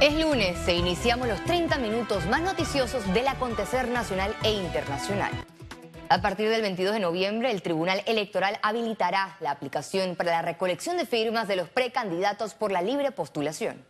Es lunes e iniciamos los 30 minutos más noticiosos del acontecer nacional e internacional. A partir del 22 de noviembre, el Tribunal Electoral habilitará la aplicación para la recolección de firmas de los precandidatos por la libre postulación.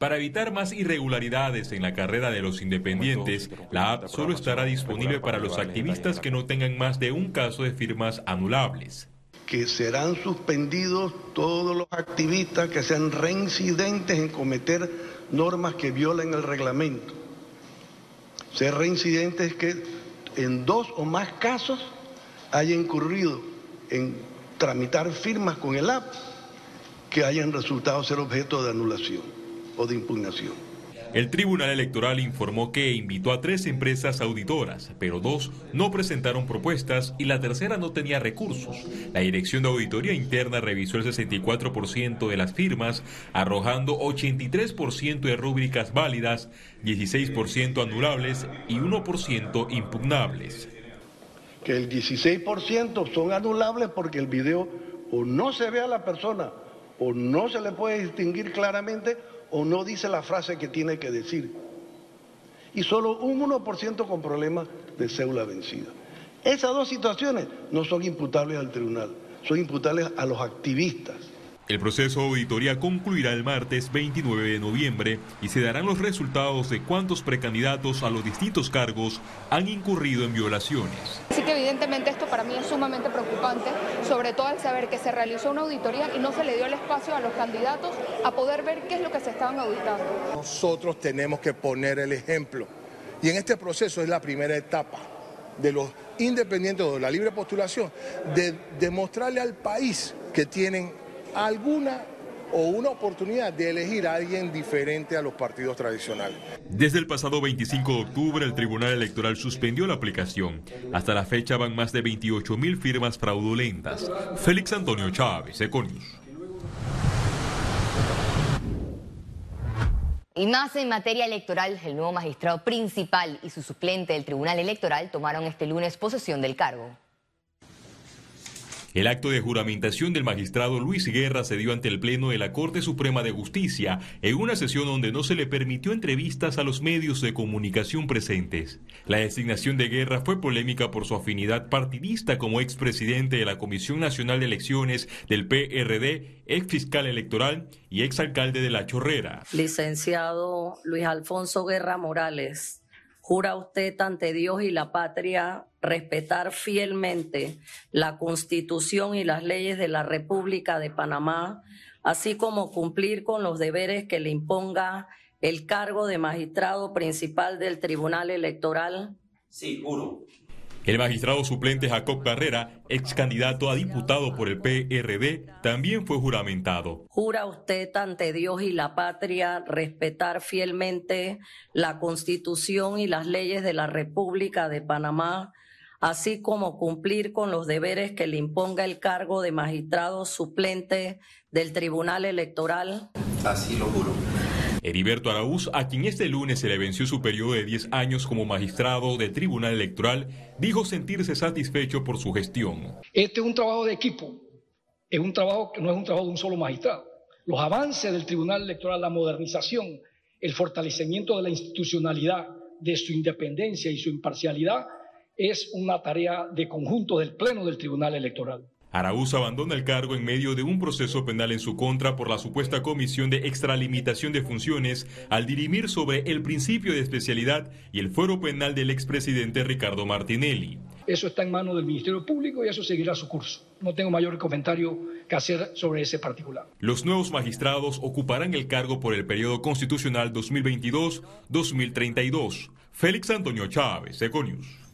Para evitar más irregularidades en la carrera de los independientes, la app solo estará disponible para los activistas que no tengan más de un caso de firmas anulables que serán suspendidos todos los activistas que sean reincidentes en cometer normas que violen el reglamento. Ser reincidentes que en dos o más casos haya incurrido en tramitar firmas con el AP que hayan resultado ser objeto de anulación o de impugnación. El Tribunal Electoral informó que invitó a tres empresas auditoras, pero dos no presentaron propuestas y la tercera no tenía recursos. La Dirección de Auditoría Interna revisó el 64% de las firmas, arrojando 83% de rúbricas válidas, 16% anulables y 1% impugnables. Que el 16% son anulables porque el video o no se ve a la persona o no se le puede distinguir claramente o no dice la frase que tiene que decir. Y solo un 1% con problemas de cédula vencida. Esas dos situaciones no son imputables al tribunal, son imputables a los activistas. El proceso de auditoría concluirá el martes 29 de noviembre y se darán los resultados de cuántos precandidatos a los distintos cargos han incurrido en violaciones. Así que evidentemente esto para mí es sumamente preocupante, sobre todo al saber que se realizó una auditoría y no se le dio el espacio a los candidatos a poder ver qué es lo que se estaban auditando. Nosotros tenemos que poner el ejemplo y en este proceso es la primera etapa de los independientes o de la libre postulación, de demostrarle al país que tienen alguna o una oportunidad de elegir a alguien diferente a los partidos tradicionales. Desde el pasado 25 de octubre, el Tribunal Electoral suspendió la aplicación. Hasta la fecha van más de 28 mil firmas fraudulentas. Félix Antonio Chávez, Econius. Y más en materia electoral, el nuevo magistrado principal y su suplente del Tribunal Electoral tomaron este lunes posesión del cargo. El acto de juramentación del magistrado Luis Guerra se dio ante el Pleno de la Corte Suprema de Justicia en una sesión donde no se le permitió entrevistas a los medios de comunicación presentes. La designación de Guerra fue polémica por su afinidad partidista como expresidente de la Comisión Nacional de Elecciones del PRD, ex fiscal electoral y ex alcalde de La Chorrera. Licenciado Luis Alfonso Guerra Morales ¿Jura usted ante Dios y la patria respetar fielmente la Constitución y las leyes de la República de Panamá, así como cumplir con los deberes que le imponga el cargo de magistrado principal del Tribunal Electoral? Sí, juro. El magistrado suplente Jacob Carrera, ex candidato a diputado por el PRD, también fue juramentado. ¿Jura usted ante Dios y la patria respetar fielmente la Constitución y las leyes de la República de Panamá, así como cumplir con los deberes que le imponga el cargo de magistrado suplente del Tribunal Electoral? Así lo juro. Heriberto Araúz, a quien este lunes se le venció su periodo de 10 años como magistrado de Tribunal Electoral, dijo sentirse satisfecho por su gestión. Este es un trabajo de equipo, es un trabajo que no es un trabajo de un solo magistrado. Los avances del Tribunal Electoral, la modernización, el fortalecimiento de la institucionalidad, de su independencia y su imparcialidad, es una tarea de conjunto del Pleno del Tribunal Electoral. Araúz abandona el cargo en medio de un proceso penal en su contra por la supuesta comisión de extralimitación de funciones al dirimir sobre el principio de especialidad y el fuero penal del expresidente Ricardo Martinelli. Eso está en manos del Ministerio Público y eso seguirá su curso. No tengo mayor comentario que hacer sobre ese particular. Los nuevos magistrados ocuparán el cargo por el periodo constitucional 2022-2032. Félix Antonio Chávez, Econius.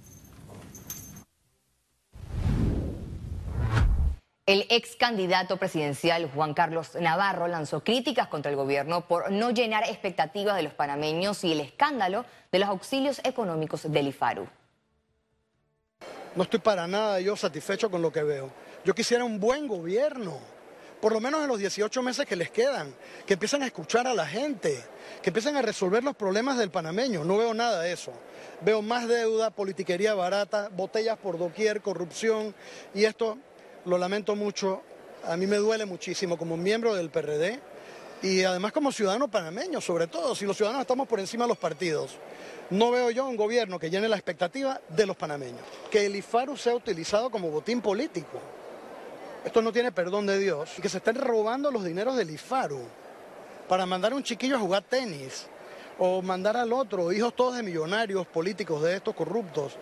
El ex candidato presidencial Juan Carlos Navarro lanzó críticas contra el gobierno por no llenar expectativas de los panameños y el escándalo de los auxilios económicos del IFARU. No estoy para nada yo satisfecho con lo que veo. Yo quisiera un buen gobierno, por lo menos en los 18 meses que les quedan, que empiecen a escuchar a la gente, que empiecen a resolver los problemas del panameño. No veo nada de eso. Veo más deuda, politiquería barata, botellas por doquier, corrupción y esto lo lamento mucho, a mí me duele muchísimo como miembro del PRD Y además como ciudadanos panameños, sobre todo, si los ciudadanos estamos por encima de los partidos, no veo yo un gobierno que llene la expectativa de los panameños. Que el IFARU sea utilizado como botín político. Esto no tiene perdón de Dios. Y que se estén robando los dineros del IFARU para mandar a un chiquillo a jugar tenis o mandar al otro, hijos todos de millonarios políticos de estos corruptos.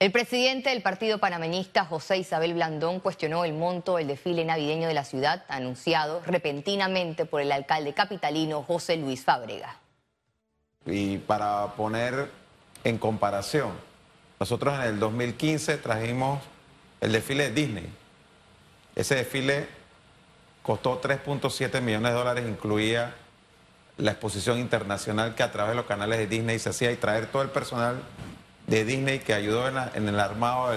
El presidente del partido panameñista, José Isabel Blandón, cuestionó el monto del desfile navideño de la ciudad, anunciado repentinamente por el alcalde capitalino José Luis Fábrega. Y para poner en comparación, nosotros en el 2015 trajimos el desfile de Disney. Ese desfile costó 3.7 millones de dólares, incluía la exposición internacional que a través de los canales de Disney se hacía y traer todo el personal de Disney que ayudó en, el armado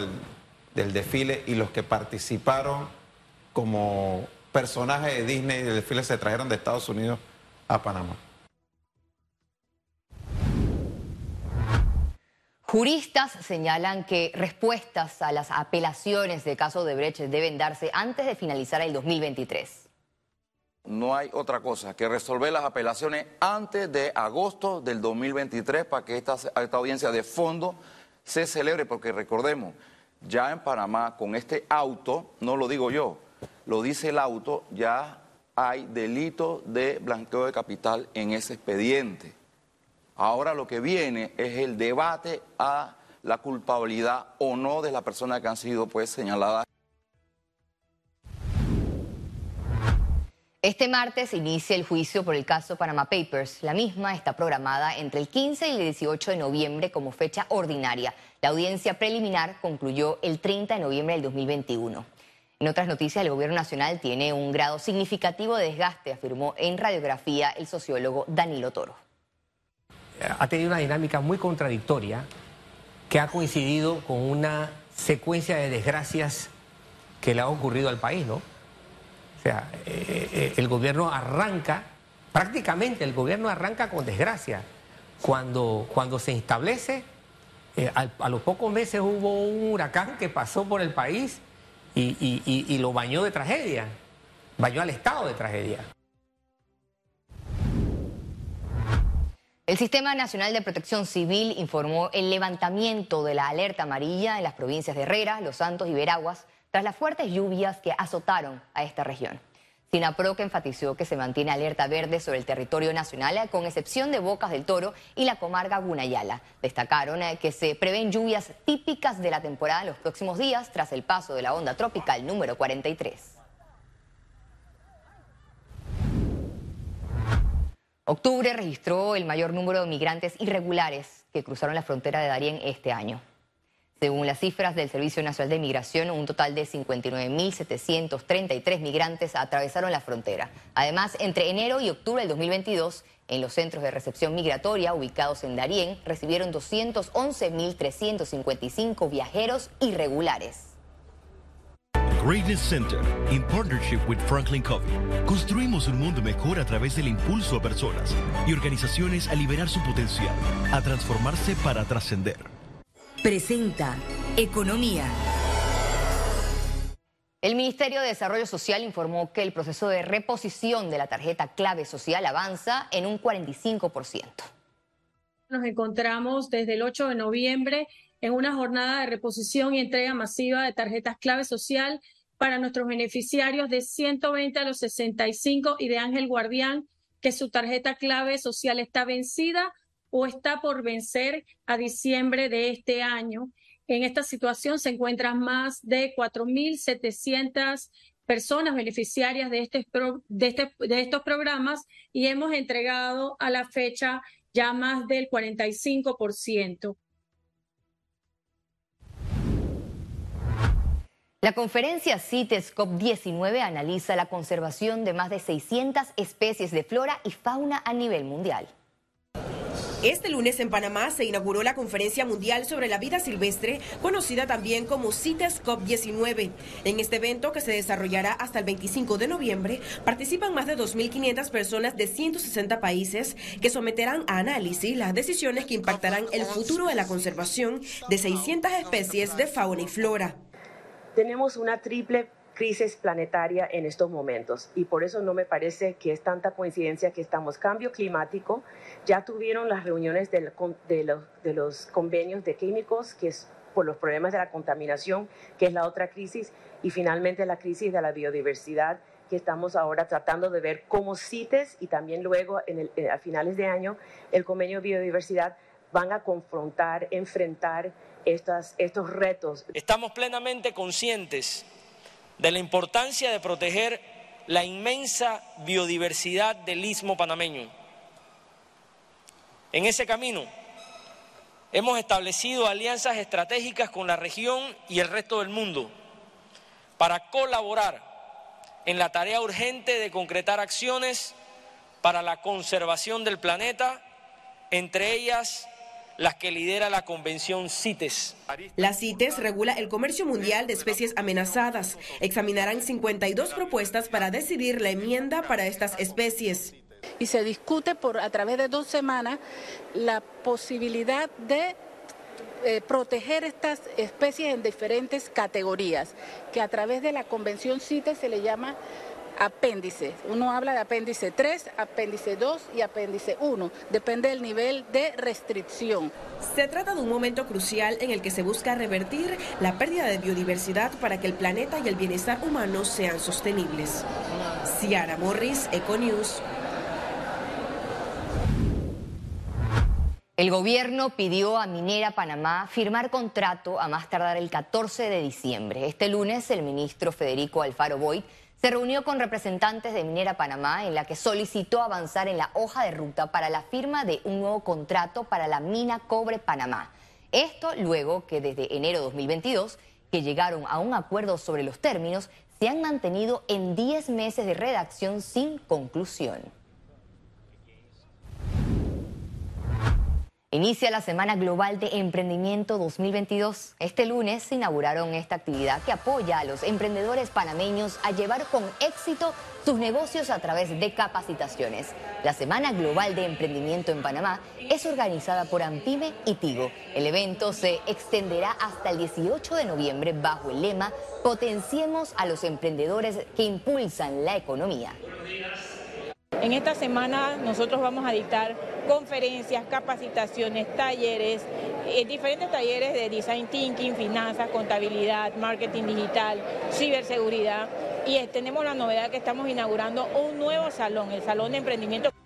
del, desfile y los que participaron como personajes de Disney del desfile se trajeron de Estados Unidos a Panamá. Juristas señalan que respuestas a las apelaciones de caso de Brecht deben darse antes de finalizar el 2023. No hay otra cosa que resolver las apelaciones antes de agosto del 2023 para que esta, audiencia de fondo se celebre, porque recordemos, ya en Panamá con este auto, no lo digo yo, lo dice el auto, ya hay delito de blanqueo de capital en ese expediente. Ahora lo que viene es el debate a la culpabilidad o no de las personas que han sido pues señaladas. Este martes inicia el juicio por el caso Panama Papers. La misma está programada entre el 15 y el 18 de noviembre como fecha ordinaria. La audiencia preliminar concluyó el 30 de noviembre del 2021. En otras noticias, el gobierno nacional tiene un grado significativo de desgaste, afirmó en radiografía el sociólogo Danilo Toro. Ha tenido una dinámica muy contradictoria que ha coincidido con una secuencia de desgracias que le ha ocurrido al país, ¿no? O sea, eh, eh, el gobierno arranca, prácticamente el gobierno arranca con desgracia. Cuando, cuando se establece, eh, a, los pocos meses hubo un huracán que pasó por el país y, lo bañó de tragedia, bañó al Estado de tragedia. El Sistema Nacional de Protección Civil informó el levantamiento de la alerta amarilla en las provincias de Herrera, Los Santos y Veraguas tras las fuertes lluvias que azotaron a esta región. SINAPRO enfatizó que se mantiene alerta verde sobre el territorio nacional, con excepción de Bocas del Toro y la comarca Gunayala. Destacaron eh, que se prevén lluvias típicas de la temporada en los próximos días tras el paso de la onda tropical número 43. Octubre registró el mayor número de migrantes irregulares que cruzaron la frontera de Darién este año. Según las cifras del Servicio Nacional de Migración, un total de 59.733 migrantes atravesaron la frontera. Además, entre enero y octubre del 2022, en los centros de recepción migratoria ubicados en Darién, recibieron 211.355 viajeros irregulares. Greatness Center, in partnership with Franklin Covey, construimos un mundo mejor a través del impulso a personas y organizaciones a liberar su potencial, a transformarse para trascender presenta Economía. El Ministerio de Desarrollo Social informó que el proceso de reposición de la tarjeta clave social avanza en un 45%. Nos encontramos desde el 8 de noviembre en una jornada de reposición y entrega masiva de tarjetas clave social para nuestros beneficiarios de 120 a los 65 y de Ángel Guardián, que su tarjeta clave social está vencida o está por vencer a diciembre de este año. En esta situación se encuentran más de 4.700 personas beneficiarias de, este, este, de estos programas y hemos entregado a la fecha ya más del 45%. La conferencia CITES COP19 analiza la conservación de más de 600 especies de flora y fauna a nivel mundial. Este lunes en Panamá se inauguró la Conferencia Mundial sobre la Vida Silvestre, conocida también como CITES COP19. En este evento, que se desarrollará hasta el 25 de noviembre, participan más de 2.500 personas de 160 países que someterán a análisis las decisiones que impactarán el futuro de la conservación de 600 especies de fauna y flora. Tenemos una triple crisis planetaria en estos momentos. Y por eso no me parece que es tanta coincidencia que estamos cambio climático. Ya tuvieron las reuniones de, los, de los convenios de químicos, que es por los problemas de la contaminación, que es la otra crisis, y finalmente la crisis de la biodiversidad, que estamos ahora tratando de ver cómo CITES y también luego en eh, a finales de año el convenio de biodiversidad van a confrontar, enfrentar estas, estos retos. Estamos plenamente conscientes de la importancia de proteger la inmensa biodiversidad del istmo panameño. En ese camino hemos establecido alianzas estratégicas con la región y el resto del mundo para colaborar en la tarea urgente de concretar acciones para la conservación del planeta, entre ellas las que lidera la Convención CITES. La CITES regula el comercio mundial de especies amenazadas. Examinarán 52 propuestas para decidir la enmienda para estas especies. Y se discute por a través de dos semanas la posibilidad de eh, proteger estas especies en diferentes categorías, que a través de la Convención CITES se le llama apéndice. Uno habla de apéndice 3, apéndice 2 y apéndice 1. Depende del nivel de restricción. Se trata de un momento crucial en el que se busca revertir la pérdida de biodiversidad para que el planeta y el bienestar humano sean sostenibles. Ciara Morris, Econews. El gobierno pidió a Minera Panamá firmar contrato a más tardar el 14 de diciembre. Este lunes el ministro Federico Alfaro Boyd se reunió con representantes de Minera Panamá en la que solicitó avanzar en la hoja de ruta para la firma de un nuevo contrato para la mina Cobre Panamá. Esto luego que desde enero 2022, que llegaron a un acuerdo sobre los términos, se han mantenido en 10 meses de redacción sin conclusión. Inicia la Semana Global de Emprendimiento 2022. Este lunes se inauguraron esta actividad que apoya a los emprendedores panameños a llevar con éxito sus negocios a través de capacitaciones. La Semana Global de Emprendimiento en Panamá es organizada por Ampime y Tigo. El evento se extenderá hasta el 18 de noviembre bajo el lema Potenciemos a los emprendedores que impulsan la economía. En esta semana nosotros vamos a dictar conferencias, capacitaciones, talleres, eh, diferentes talleres de design thinking, finanzas, contabilidad, marketing digital, ciberseguridad y tenemos la novedad que estamos inaugurando un nuevo salón, el Salón de Emprendimiento.